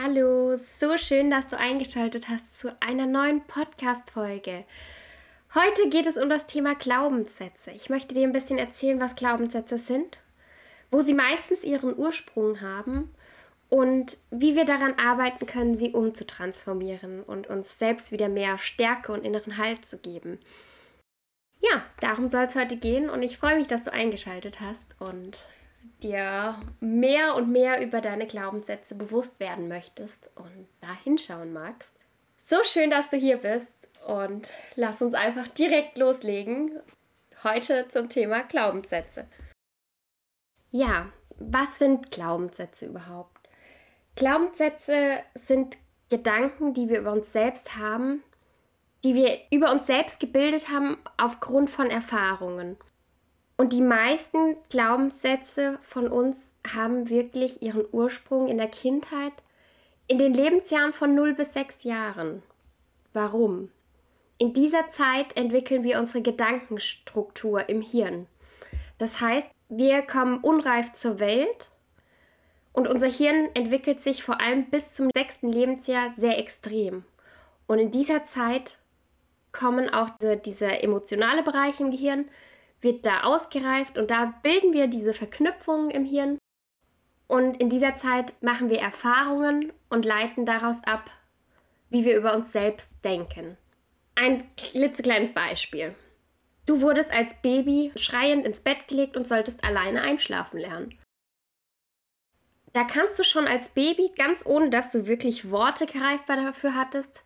Hallo, so schön, dass du eingeschaltet hast zu einer neuen Podcast-Folge. Heute geht es um das Thema Glaubenssätze. Ich möchte dir ein bisschen erzählen, was Glaubenssätze sind, wo sie meistens ihren Ursprung haben und wie wir daran arbeiten können, sie umzutransformieren und uns selbst wieder mehr Stärke und inneren Halt zu geben. Ja, darum soll es heute gehen und ich freue mich, dass du eingeschaltet hast und dir mehr und mehr über deine Glaubenssätze bewusst werden möchtest und da hinschauen magst. So schön, dass du hier bist und lass uns einfach direkt loslegen. Heute zum Thema Glaubenssätze. Ja, was sind Glaubenssätze überhaupt? Glaubenssätze sind Gedanken, die wir über uns selbst haben, die wir über uns selbst gebildet haben aufgrund von Erfahrungen. Und die meisten Glaubenssätze von uns haben wirklich ihren Ursprung in der Kindheit, in den Lebensjahren von 0 bis 6 Jahren. Warum? In dieser Zeit entwickeln wir unsere Gedankenstruktur im Hirn. Das heißt, wir kommen unreif zur Welt und unser Hirn entwickelt sich vor allem bis zum sechsten Lebensjahr sehr extrem. Und in dieser Zeit kommen auch diese, dieser emotionale Bereich im Gehirn, wird da ausgereift und da bilden wir diese Verknüpfungen im Hirn. Und in dieser Zeit machen wir Erfahrungen und leiten daraus ab, wie wir über uns selbst denken. Ein klitzekleines Beispiel. Du wurdest als Baby schreiend ins Bett gelegt und solltest alleine einschlafen lernen. Da kannst du schon als Baby, ganz ohne dass du wirklich Worte greifbar dafür hattest,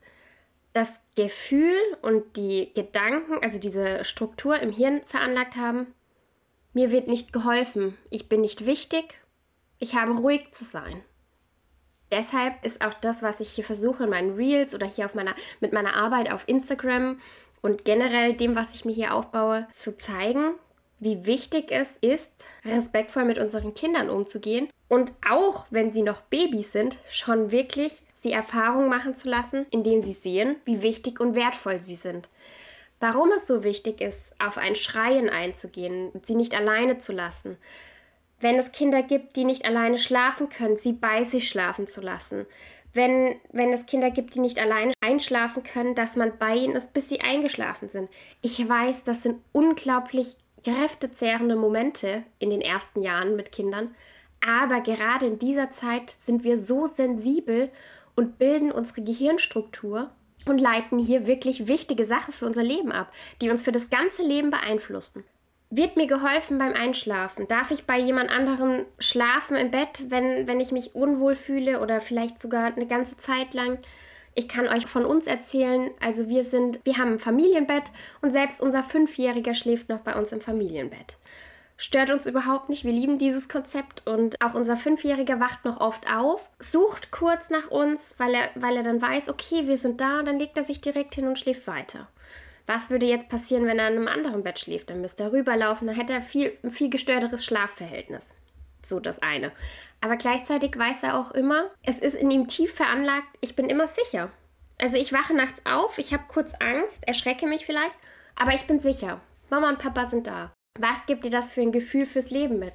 das Gefühl und die Gedanken, also diese Struktur im Hirn veranlagt haben, mir wird nicht geholfen, ich bin nicht wichtig, ich habe ruhig zu sein. Deshalb ist auch das, was ich hier versuche in meinen Reels oder hier auf meiner, mit meiner Arbeit auf Instagram und generell dem, was ich mir hier aufbaue, zu zeigen, wie wichtig es ist, respektvoll mit unseren Kindern umzugehen und auch wenn sie noch Babys sind, schon wirklich die Erfahrung machen zu lassen, indem sie sehen, wie wichtig und wertvoll sie sind. Warum es so wichtig ist, auf ein Schreien einzugehen, sie nicht alleine zu lassen. Wenn es Kinder gibt, die nicht alleine schlafen können, sie bei sich schlafen zu lassen. Wenn, wenn es Kinder gibt, die nicht alleine einschlafen können, dass man bei ihnen ist, bis sie eingeschlafen sind. Ich weiß, das sind unglaublich kräftezehrende Momente in den ersten Jahren mit Kindern. Aber gerade in dieser Zeit sind wir so sensibel und bilden unsere Gehirnstruktur und leiten hier wirklich wichtige Sachen für unser Leben ab, die uns für das ganze Leben beeinflussen. Wird mir geholfen beim Einschlafen? Darf ich bei jemand anderem schlafen im Bett, wenn, wenn ich mich unwohl fühle oder vielleicht sogar eine ganze Zeit lang? Ich kann euch von uns erzählen, also wir sind, wir haben ein Familienbett und selbst unser Fünfjähriger schläft noch bei uns im Familienbett stört uns überhaupt nicht. Wir lieben dieses Konzept und auch unser Fünfjähriger wacht noch oft auf, sucht kurz nach uns, weil er, weil er dann weiß, okay, wir sind da, dann legt er sich direkt hin und schläft weiter. Was würde jetzt passieren, wenn er in einem anderen Bett schläft? Dann müsste er rüberlaufen, dann hätte er viel, ein viel gestörteres Schlafverhältnis. So das eine. Aber gleichzeitig weiß er auch immer, es ist in ihm tief veranlagt, ich bin immer sicher. Also ich wache nachts auf, ich habe kurz Angst, erschrecke mich vielleicht, aber ich bin sicher. Mama und Papa sind da. Was gibt dir das für ein Gefühl fürs Leben mit?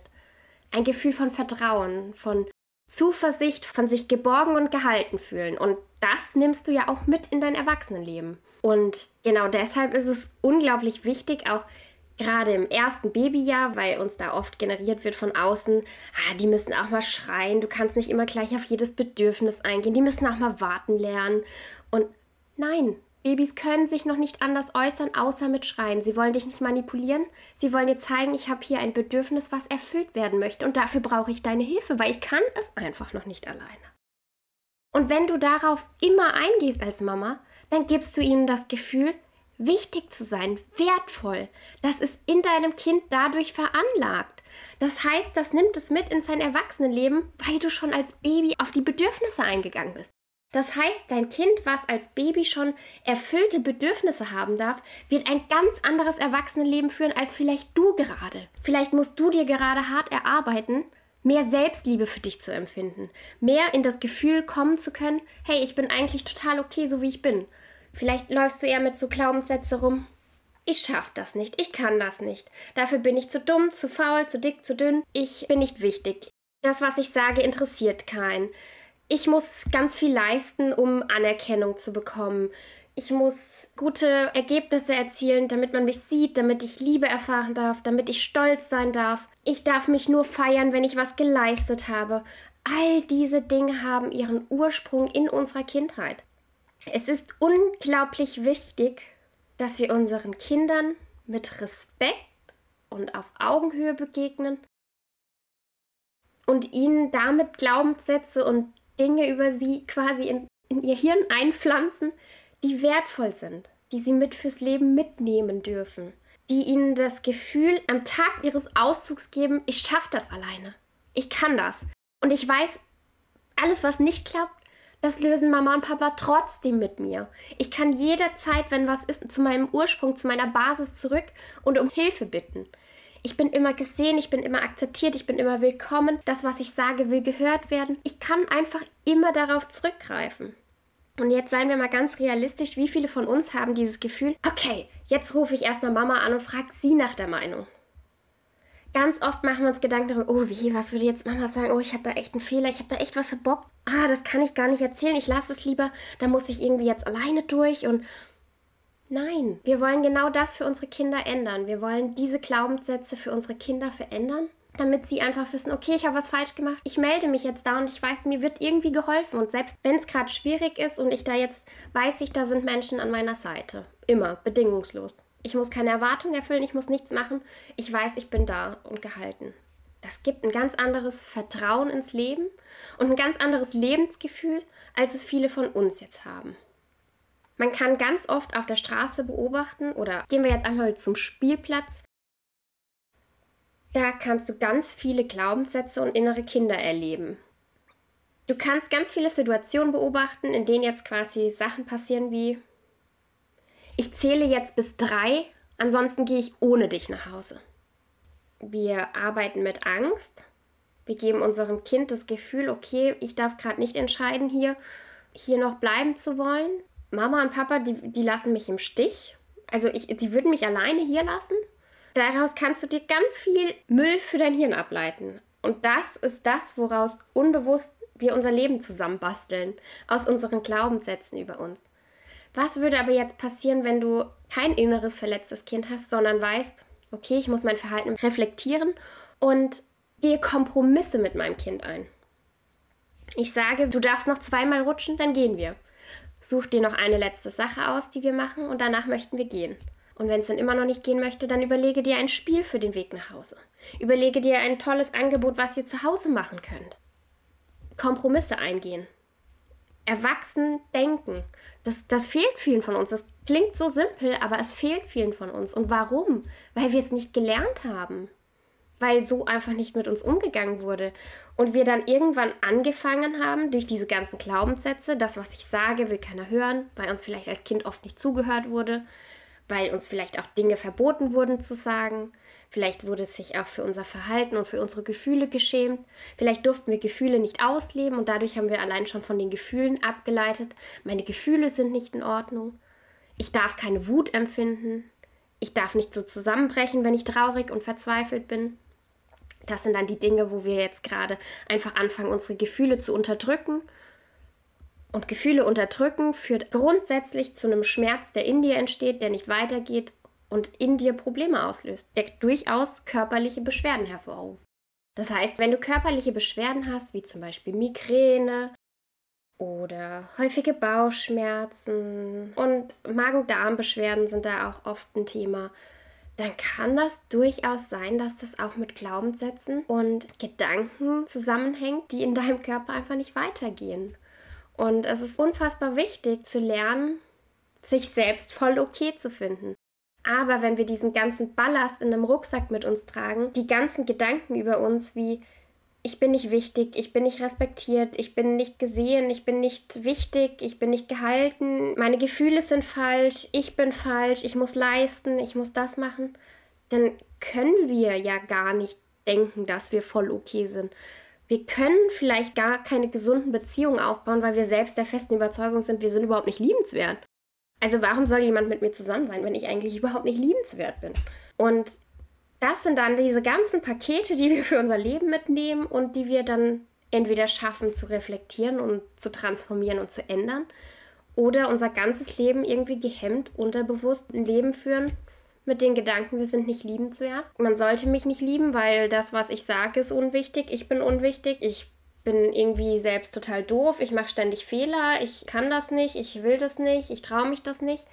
Ein Gefühl von Vertrauen, von Zuversicht, von sich geborgen und gehalten fühlen. Und das nimmst du ja auch mit in dein Erwachsenenleben. Und genau deshalb ist es unglaublich wichtig, auch gerade im ersten Babyjahr, weil uns da oft generiert wird von außen, ah, die müssen auch mal schreien, du kannst nicht immer gleich auf jedes Bedürfnis eingehen, die müssen auch mal warten lernen. Und nein, Babys können sich noch nicht anders äußern, außer mit Schreien. Sie wollen dich nicht manipulieren. Sie wollen dir zeigen, ich habe hier ein Bedürfnis, was erfüllt werden möchte. Und dafür brauche ich deine Hilfe, weil ich kann es einfach noch nicht alleine. Und wenn du darauf immer eingehst als Mama, dann gibst du ihnen das Gefühl, wichtig zu sein, wertvoll. Das ist in deinem Kind dadurch veranlagt. Das heißt, das nimmt es mit in sein Erwachsenenleben, weil du schon als Baby auf die Bedürfnisse eingegangen bist. Das heißt, dein Kind, was als Baby schon erfüllte Bedürfnisse haben darf, wird ein ganz anderes Erwachsenenleben führen als vielleicht du gerade. Vielleicht musst du dir gerade hart erarbeiten, mehr Selbstliebe für dich zu empfinden, mehr in das Gefühl kommen zu können, hey, ich bin eigentlich total okay, so wie ich bin. Vielleicht läufst du eher mit so Glaubenssätze rum. Ich schaff das nicht, ich kann das nicht. Dafür bin ich zu dumm, zu faul, zu dick, zu dünn. Ich bin nicht wichtig. Das, was ich sage, interessiert keinen ich muss ganz viel leisten, um Anerkennung zu bekommen. Ich muss gute Ergebnisse erzielen, damit man mich sieht, damit ich Liebe erfahren darf, damit ich stolz sein darf. Ich darf mich nur feiern, wenn ich was geleistet habe. All diese Dinge haben ihren Ursprung in unserer Kindheit. Es ist unglaublich wichtig, dass wir unseren Kindern mit Respekt und auf Augenhöhe begegnen und ihnen damit Glaubenssätze und Dinge über sie quasi in, in ihr Hirn einpflanzen, die wertvoll sind, die sie mit fürs Leben mitnehmen dürfen, die ihnen das Gefühl am Tag ihres Auszugs geben, ich schaffe das alleine. Ich kann das. Und ich weiß, alles, was nicht klappt, das lösen Mama und Papa trotzdem mit mir. Ich kann jederzeit, wenn was ist, zu meinem Ursprung, zu meiner Basis zurück und um Hilfe bitten. Ich bin immer gesehen, ich bin immer akzeptiert, ich bin immer willkommen. Das, was ich sage, will gehört werden. Ich kann einfach immer darauf zurückgreifen. Und jetzt seien wir mal ganz realistisch, wie viele von uns haben dieses Gefühl, okay, jetzt rufe ich erstmal Mama an und frage sie nach der Meinung. Ganz oft machen wir uns Gedanken darüber, oh wie, was würde jetzt Mama sagen? Oh, ich habe da echt einen Fehler, ich habe da echt was verbockt. Ah, das kann ich gar nicht erzählen, ich lasse es lieber, da muss ich irgendwie jetzt alleine durch und Nein, wir wollen genau das für unsere Kinder ändern. Wir wollen diese Glaubenssätze für unsere Kinder verändern, damit sie einfach wissen, okay, ich habe was falsch gemacht, ich melde mich jetzt da und ich weiß, mir wird irgendwie geholfen. Und selbst wenn es gerade schwierig ist und ich da jetzt weiß ich, da sind Menschen an meiner Seite. Immer, bedingungslos. Ich muss keine Erwartung erfüllen, ich muss nichts machen. Ich weiß, ich bin da und gehalten. Das gibt ein ganz anderes Vertrauen ins Leben und ein ganz anderes Lebensgefühl, als es viele von uns jetzt haben. Man kann ganz oft auf der Straße beobachten oder gehen wir jetzt einmal zum Spielplatz. Da kannst du ganz viele Glaubenssätze und innere Kinder erleben. Du kannst ganz viele Situationen beobachten, in denen jetzt quasi Sachen passieren wie ich zähle jetzt bis drei, ansonsten gehe ich ohne dich nach Hause. Wir arbeiten mit Angst. Wir geben unserem Kind das Gefühl, okay, ich darf gerade nicht entscheiden, hier, hier noch bleiben zu wollen. Mama und Papa, die, die lassen mich im Stich. Also ich, die würden mich alleine hier lassen. Daraus kannst du dir ganz viel Müll für dein Hirn ableiten. Und das ist das, woraus unbewusst wir unser Leben zusammenbasteln, aus unseren Glaubenssätzen über uns. Was würde aber jetzt passieren, wenn du kein inneres verletztes Kind hast, sondern weißt, okay, ich muss mein Verhalten reflektieren und gehe Kompromisse mit meinem Kind ein. Ich sage, du darfst noch zweimal rutschen, dann gehen wir. Such dir noch eine letzte Sache aus, die wir machen und danach möchten wir gehen. Und wenn es dann immer noch nicht gehen möchte, dann überlege dir ein Spiel für den Weg nach Hause. Überlege dir ein tolles Angebot, was ihr zu Hause machen könnt. Kompromisse eingehen. Erwachsen denken. Das, das fehlt vielen von uns. Das klingt so simpel, aber es fehlt vielen von uns. Und warum? Weil wir es nicht gelernt haben weil so einfach nicht mit uns umgegangen wurde. Und wir dann irgendwann angefangen haben, durch diese ganzen Glaubenssätze, das, was ich sage, will keiner hören, weil uns vielleicht als Kind oft nicht zugehört wurde, weil uns vielleicht auch Dinge verboten wurden zu sagen. Vielleicht wurde es sich auch für unser Verhalten und für unsere Gefühle geschämt. Vielleicht durften wir Gefühle nicht ausleben und dadurch haben wir allein schon von den Gefühlen abgeleitet, meine Gefühle sind nicht in Ordnung. Ich darf keine Wut empfinden. Ich darf nicht so zusammenbrechen, wenn ich traurig und verzweifelt bin. Das sind dann die Dinge, wo wir jetzt gerade einfach anfangen, unsere Gefühle zu unterdrücken. Und Gefühle unterdrücken führt grundsätzlich zu einem Schmerz, der in dir entsteht, der nicht weitergeht und in dir Probleme auslöst, der durchaus körperliche Beschwerden hervorruft. Das heißt, wenn du körperliche Beschwerden hast, wie zum Beispiel Migräne oder häufige Bauchschmerzen und Magen-Darm-Beschwerden sind da auch oft ein Thema, dann kann das durchaus sein, dass das auch mit Glaubenssätzen und Gedanken zusammenhängt, die in deinem Körper einfach nicht weitergehen. Und es ist unfassbar wichtig zu lernen, sich selbst voll okay zu finden. Aber wenn wir diesen ganzen Ballast in einem Rucksack mit uns tragen, die ganzen Gedanken über uns wie ich bin nicht wichtig, ich bin nicht respektiert, ich bin nicht gesehen, ich bin nicht wichtig, ich bin nicht gehalten, meine Gefühle sind falsch, ich bin falsch, ich muss leisten, ich muss das machen, dann können wir ja gar nicht denken, dass wir voll okay sind. Wir können vielleicht gar keine gesunden Beziehungen aufbauen, weil wir selbst der festen Überzeugung sind, wir sind überhaupt nicht liebenswert. Also warum soll jemand mit mir zusammen sein, wenn ich eigentlich überhaupt nicht liebenswert bin? Und das sind dann diese ganzen Pakete, die wir für unser Leben mitnehmen und die wir dann entweder schaffen zu reflektieren und zu transformieren und zu ändern oder unser ganzes Leben irgendwie gehemmt, unterbewusst ein Leben führen mit den Gedanken, wir sind nicht liebenswert. Man sollte mich nicht lieben, weil das, was ich sage, ist unwichtig. Ich bin unwichtig. Ich bin irgendwie selbst total doof. Ich mache ständig Fehler. Ich kann das nicht. Ich will das nicht. Ich traue mich das nicht.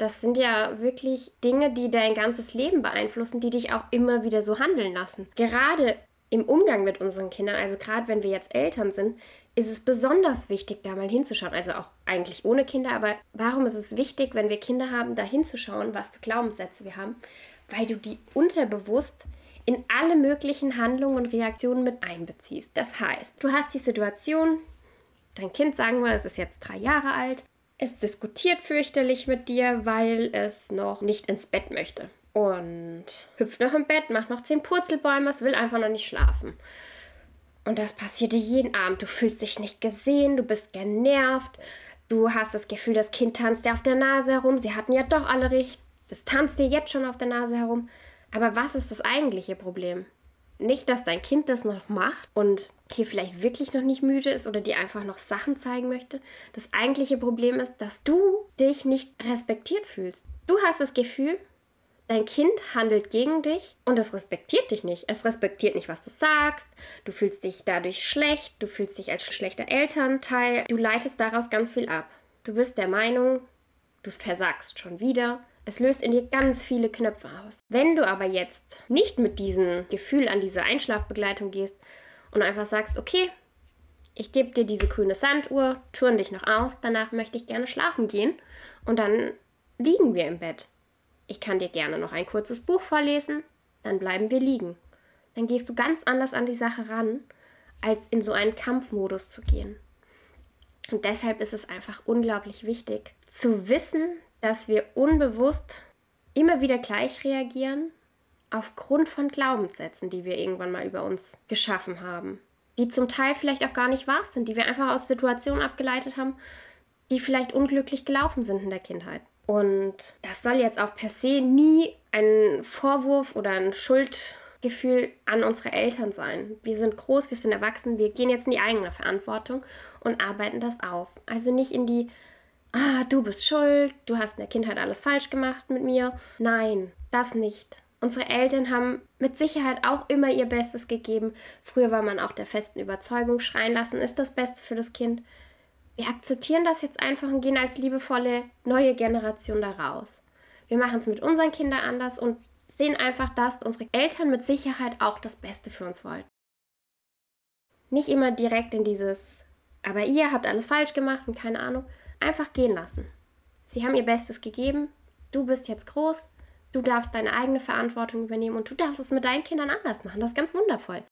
Das sind ja wirklich Dinge, die dein ganzes Leben beeinflussen, die dich auch immer wieder so handeln lassen. Gerade im Umgang mit unseren Kindern, also gerade wenn wir jetzt Eltern sind, ist es besonders wichtig, da mal hinzuschauen. Also auch eigentlich ohne Kinder, aber warum ist es wichtig, wenn wir Kinder haben, da hinzuschauen, was für Glaubenssätze wir haben? Weil du die unterbewusst in alle möglichen Handlungen und Reaktionen mit einbeziehst. Das heißt, du hast die Situation, dein Kind, sagen wir, es ist jetzt drei Jahre alt, es diskutiert fürchterlich mit dir, weil es noch nicht ins Bett möchte. Und hüpft noch im Bett, macht noch zehn Purzelbäume, es will einfach noch nicht schlafen. Und das passiert dir jeden Abend. Du fühlst dich nicht gesehen, du bist genervt, du hast das Gefühl, das Kind tanzt dir auf der Nase herum. Sie hatten ja doch alle recht. Das tanzt dir jetzt schon auf der Nase herum. Aber was ist das eigentliche Problem? Nicht, dass dein Kind das noch macht und hier vielleicht wirklich noch nicht müde ist oder dir einfach noch Sachen zeigen möchte. Das eigentliche Problem ist, dass du dich nicht respektiert fühlst. Du hast das Gefühl, dein Kind handelt gegen dich und es respektiert dich nicht. Es respektiert nicht, was du sagst. Du fühlst dich dadurch schlecht. Du fühlst dich als schlechter Elternteil. Du leitest daraus ganz viel ab. Du bist der Meinung, du versagst schon wieder. Es löst in dir ganz viele Knöpfe aus. Wenn du aber jetzt nicht mit diesem Gefühl an diese Einschlafbegleitung gehst und einfach sagst, okay, ich gebe dir diese grüne Sanduhr, turn dich noch aus, danach möchte ich gerne schlafen gehen und dann liegen wir im Bett. Ich kann dir gerne noch ein kurzes Buch vorlesen, dann bleiben wir liegen. Dann gehst du ganz anders an die Sache ran, als in so einen Kampfmodus zu gehen. Und deshalb ist es einfach unglaublich wichtig zu wissen, dass wir unbewusst immer wieder gleich reagieren aufgrund von Glaubenssätzen, die wir irgendwann mal über uns geschaffen haben, die zum Teil vielleicht auch gar nicht wahr sind, die wir einfach aus Situationen abgeleitet haben, die vielleicht unglücklich gelaufen sind in der Kindheit. Und das soll jetzt auch per se nie ein Vorwurf oder ein Schuldgefühl an unsere Eltern sein. Wir sind groß, wir sind erwachsen, wir gehen jetzt in die eigene Verantwortung und arbeiten das auf. Also nicht in die ah, du bist schuld, du hast in der Kindheit alles falsch gemacht mit mir. Nein, das nicht. Unsere Eltern haben mit Sicherheit auch immer ihr Bestes gegeben. Früher war man auch der festen Überzeugung, schreien lassen ist das Beste für das Kind. Wir akzeptieren das jetzt einfach und gehen als liebevolle neue Generation da raus. Wir machen es mit unseren Kindern anders und sehen einfach, dass unsere Eltern mit Sicherheit auch das Beste für uns wollten. Nicht immer direkt in dieses, aber ihr habt alles falsch gemacht und keine Ahnung, einfach gehen lassen. Sie haben ihr Bestes gegeben, du bist jetzt groß, du darfst deine eigene Verantwortung übernehmen und du darfst es mit deinen Kindern anders machen. Das ist ganz wundervoll.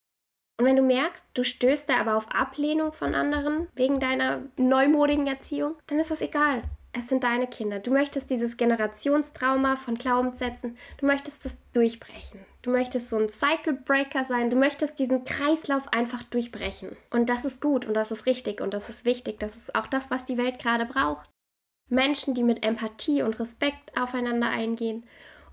Und wenn du merkst, du stößt da aber auf Ablehnung von anderen wegen deiner neumodigen Erziehung, dann ist das egal. Es sind deine Kinder. Du möchtest dieses Generationstrauma von Glaubenssätzen, du möchtest das durchbrechen. Du möchtest so ein Cycle Breaker sein. Du möchtest diesen Kreislauf einfach durchbrechen. Und das ist gut und das ist richtig und das ist wichtig. Das ist auch das, was die Welt gerade braucht. Menschen, die mit Empathie und Respekt aufeinander eingehen.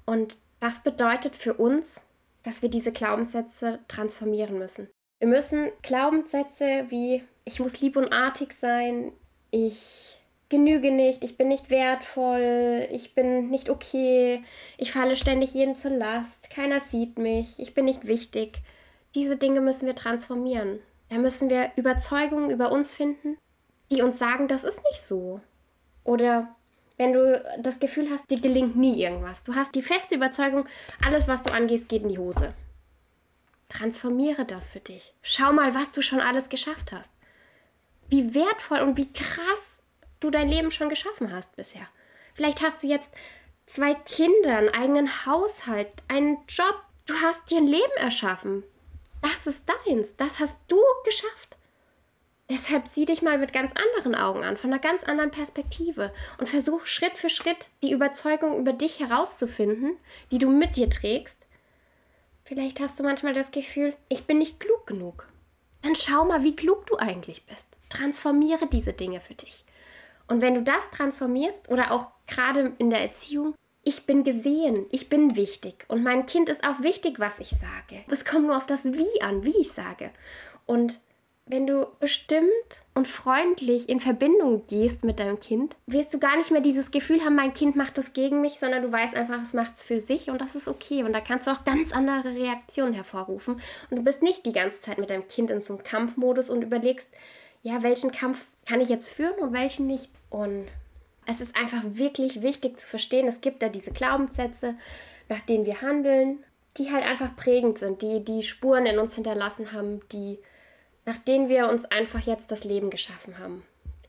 Und das bedeutet für uns, dass wir diese Glaubenssätze transformieren müssen. Wir müssen Glaubenssätze wie ich muss lieb und artig sein, ich genüge nicht, ich bin nicht wertvoll, ich bin nicht okay, ich falle ständig jedem zur Last, keiner sieht mich, ich bin nicht wichtig. Diese Dinge müssen wir transformieren. Da müssen wir Überzeugungen über uns finden, die uns sagen, das ist nicht so. Oder wenn du das Gefühl hast, dir gelingt nie irgendwas. Du hast die feste Überzeugung, alles, was du angehst, geht in die Hose. Transformiere das für dich. Schau mal, was du schon alles geschafft hast. Wie wertvoll und wie krass du dein Leben schon geschaffen hast bisher. Vielleicht hast du jetzt zwei Kinder, einen eigenen Haushalt, einen Job. Du hast dir ein Leben erschaffen. Das ist deins. Das hast du geschafft. Deshalb sieh dich mal mit ganz anderen Augen an, von einer ganz anderen Perspektive und versuch Schritt für Schritt die Überzeugung über dich herauszufinden, die du mit dir trägst. Vielleicht hast du manchmal das Gefühl, ich bin nicht klug genug. Dann schau mal, wie klug du eigentlich bist. Transformiere diese Dinge für dich. Und wenn du das transformierst oder auch gerade in der Erziehung, ich bin gesehen, ich bin wichtig und mein Kind ist auch wichtig, was ich sage. Es kommt nur auf das Wie an, wie ich sage. Und wenn du bestimmt und freundlich in Verbindung gehst mit deinem Kind, wirst du gar nicht mehr dieses Gefühl haben, mein Kind macht das gegen mich, sondern du weißt einfach, es macht es für sich und das ist okay. Und da kannst du auch ganz andere Reaktionen hervorrufen. Und du bist nicht die ganze Zeit mit deinem Kind in so einem Kampfmodus und überlegst, ja, welchen Kampf kann ich jetzt führen und welchen nicht. Und es ist einfach wirklich wichtig zu verstehen, es gibt da diese Glaubenssätze, nach denen wir handeln, die halt einfach prägend sind, die die Spuren in uns hinterlassen haben, die nach denen wir uns einfach jetzt das Leben geschaffen haben.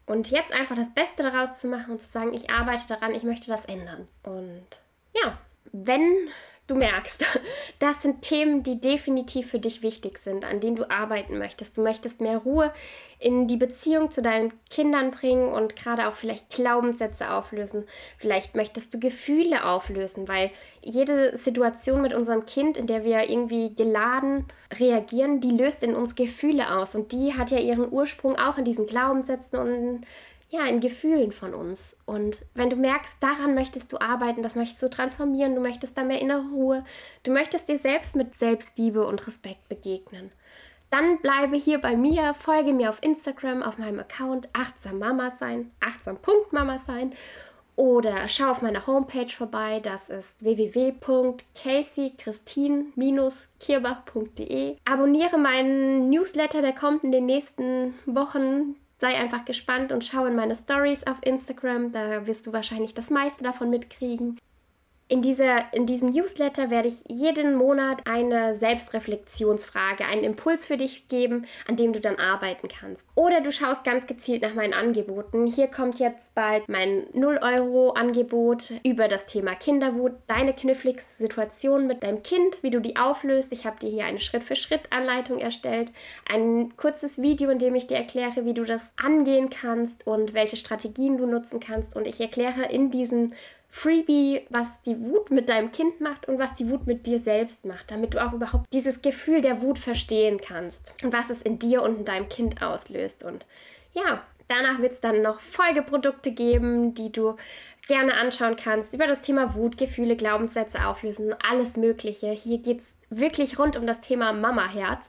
Und jetzt einfach das Beste daraus zu machen und zu sagen, ich arbeite daran, ich möchte das ändern. Und ja, wenn du merkst, das sind Themen, die definitiv für dich wichtig sind, an denen du arbeiten möchtest. Du möchtest mehr Ruhe in die Beziehung zu deinen Kindern bringen und gerade auch vielleicht Glaubenssätze auflösen. Vielleicht möchtest du Gefühle auflösen, weil jede Situation mit unserem Kind, in der wir irgendwie geladen reagieren, die löst in uns Gefühle aus und die hat ja ihren Ursprung auch in diesen Glaubenssätzen und ja, in Gefühlen von uns. Und wenn du merkst, daran möchtest du arbeiten, das möchtest du transformieren, du möchtest da mehr innere Ruhe, du möchtest dir selbst mit Selbstliebe und Respekt begegnen, dann bleibe hier bei mir, folge mir auf Instagram, auf meinem Account achtsam Mama sein, achtsam.mama sein oder schau auf meiner Homepage vorbei, das ist www.caseychristin-kierbach.de. Abonniere meinen Newsletter, der kommt in den nächsten Wochen sei einfach gespannt und schau in meine Stories auf Instagram. Da wirst du wahrscheinlich das meiste davon mitkriegen. In, dieser, in diesem Newsletter werde ich jeden Monat eine Selbstreflexionsfrage, einen Impuls für dich geben, an dem du dann arbeiten kannst. Oder du schaust ganz gezielt nach meinen Angeboten. Hier kommt jetzt bald mein 0-Euro-Angebot über das Thema Kinderwut, deine kniffligste Situation mit deinem Kind, wie du die auflöst. Ich habe dir hier eine Schritt-für-Schritt-Anleitung erstellt, ein kurzes Video, in dem ich dir erkläre, wie du das angehen kannst und welche Strategien du nutzen kannst. Und ich erkläre in diesem Freebie, was die Wut mit deinem Kind macht und was die Wut mit dir selbst macht, damit du auch überhaupt dieses Gefühl der Wut verstehen kannst und was es in dir und in deinem Kind auslöst. Und ja, danach wird es dann noch Folgeprodukte geben, die du gerne anschauen kannst über das Thema Wut, Gefühle, Glaubenssätze auflösen, alles Mögliche. Hier geht es wirklich rund um das Thema Mama-Herz,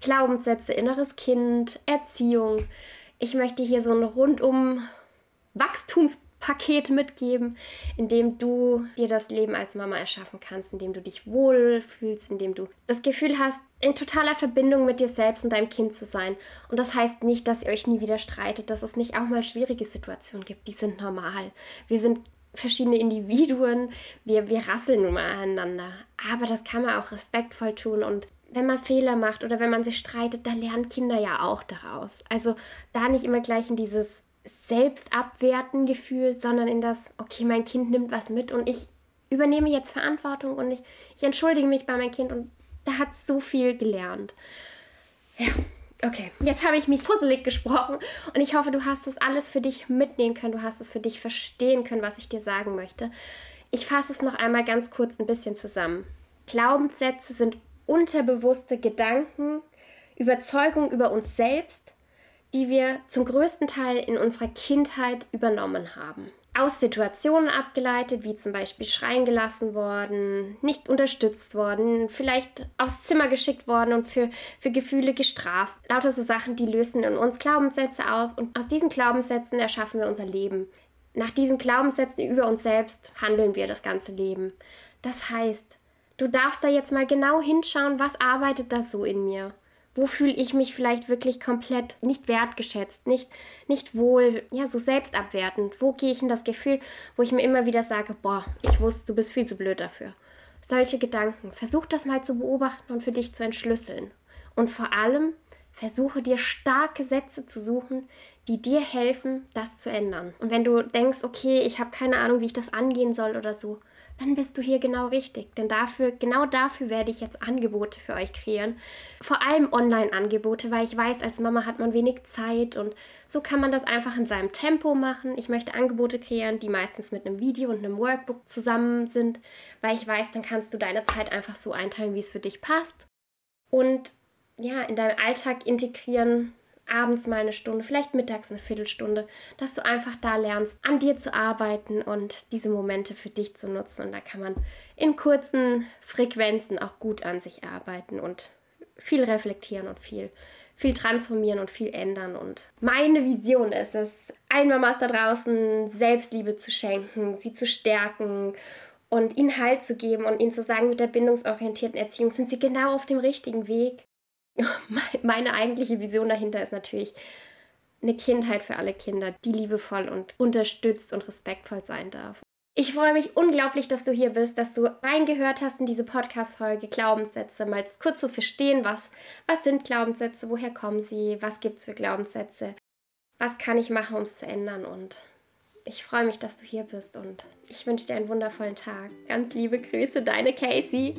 Glaubenssätze, inneres Kind, Erziehung. Ich möchte hier so ein rundum Wachstums Paket mitgeben, in dem du dir das Leben als Mama erschaffen kannst, in dem du dich wohlfühlst, in dem du das Gefühl hast, in totaler Verbindung mit dir selbst und deinem Kind zu sein. Und das heißt nicht, dass ihr euch nie wieder streitet, dass es nicht auch mal schwierige Situationen gibt. Die sind normal. Wir sind verschiedene Individuen, wir, wir rasseln nun mal aneinander. Aber das kann man auch respektvoll tun und wenn man Fehler macht oder wenn man sich streitet, da lernen Kinder ja auch daraus. Also da nicht immer gleich in dieses selbstabwerten Gefühl, sondern in das, okay, mein Kind nimmt was mit und ich übernehme jetzt Verantwortung und ich, ich entschuldige mich bei meinem Kind und da hat so viel gelernt. Ja, okay. Jetzt habe ich mich puzzelig gesprochen und ich hoffe, du hast das alles für dich mitnehmen können, du hast es für dich verstehen können, was ich dir sagen möchte. Ich fasse es noch einmal ganz kurz ein bisschen zusammen. Glaubenssätze sind unterbewusste Gedanken, Überzeugungen über uns selbst, die wir zum größten Teil in unserer Kindheit übernommen haben. Aus Situationen abgeleitet, wie zum Beispiel schreien gelassen worden, nicht unterstützt worden, vielleicht aufs Zimmer geschickt worden und für, für Gefühle gestraft. Lauter so Sachen, die lösen in uns Glaubenssätze auf und aus diesen Glaubenssätzen erschaffen wir unser Leben. Nach diesen Glaubenssätzen über uns selbst handeln wir das ganze Leben. Das heißt, du darfst da jetzt mal genau hinschauen, was arbeitet da so in mir? Wo fühle ich mich vielleicht wirklich komplett nicht wertgeschätzt, nicht, nicht wohl, ja, so selbstabwertend? Wo gehe ich in das Gefühl, wo ich mir immer wieder sage, boah, ich wusste, du bist viel zu blöd dafür. Solche Gedanken. Versuch das mal zu beobachten und für dich zu entschlüsseln. Und vor allem, versuche dir starke Sätze zu suchen, die dir helfen, das zu ändern. Und wenn du denkst, okay, ich habe keine Ahnung, wie ich das angehen soll oder so, dann bist du hier genau richtig. Denn dafür, genau dafür werde ich jetzt Angebote für euch kreieren. Vor allem Online-Angebote, weil ich weiß, als Mama hat man wenig Zeit und so kann man das einfach in seinem Tempo machen. Ich möchte Angebote kreieren, die meistens mit einem Video und einem Workbook zusammen sind, weil ich weiß, dann kannst du deine Zeit einfach so einteilen, wie es für dich passt. Und ja, in deinem Alltag integrieren, abends mal eine Stunde, vielleicht mittags eine Viertelstunde, dass du einfach da lernst, an dir zu arbeiten und diese Momente für dich zu nutzen. Und da kann man in kurzen Frequenzen auch gut an sich arbeiten und viel reflektieren und viel, viel transformieren und viel ändern. Und meine Vision ist es, allen Mamas da draußen Selbstliebe zu schenken, sie zu stärken und ihnen Halt zu geben und ihnen zu sagen, mit der bindungsorientierten Erziehung sind sie genau auf dem richtigen Weg. meine eigentliche Vision dahinter ist natürlich eine Kindheit für alle Kinder, die liebevoll und unterstützt und respektvoll sein darf. Ich freue mich unglaublich, dass du hier bist, dass du reingehört hast in diese Podcast-Folge Glaubenssätze, mal kurz zu verstehen, was, was sind Glaubenssätze, woher kommen sie, was gibt es für Glaubenssätze, was kann ich machen, um es zu ändern und ich freue mich, dass du hier bist und ich wünsche dir einen wundervollen Tag. Ganz liebe Grüße, deine Casey.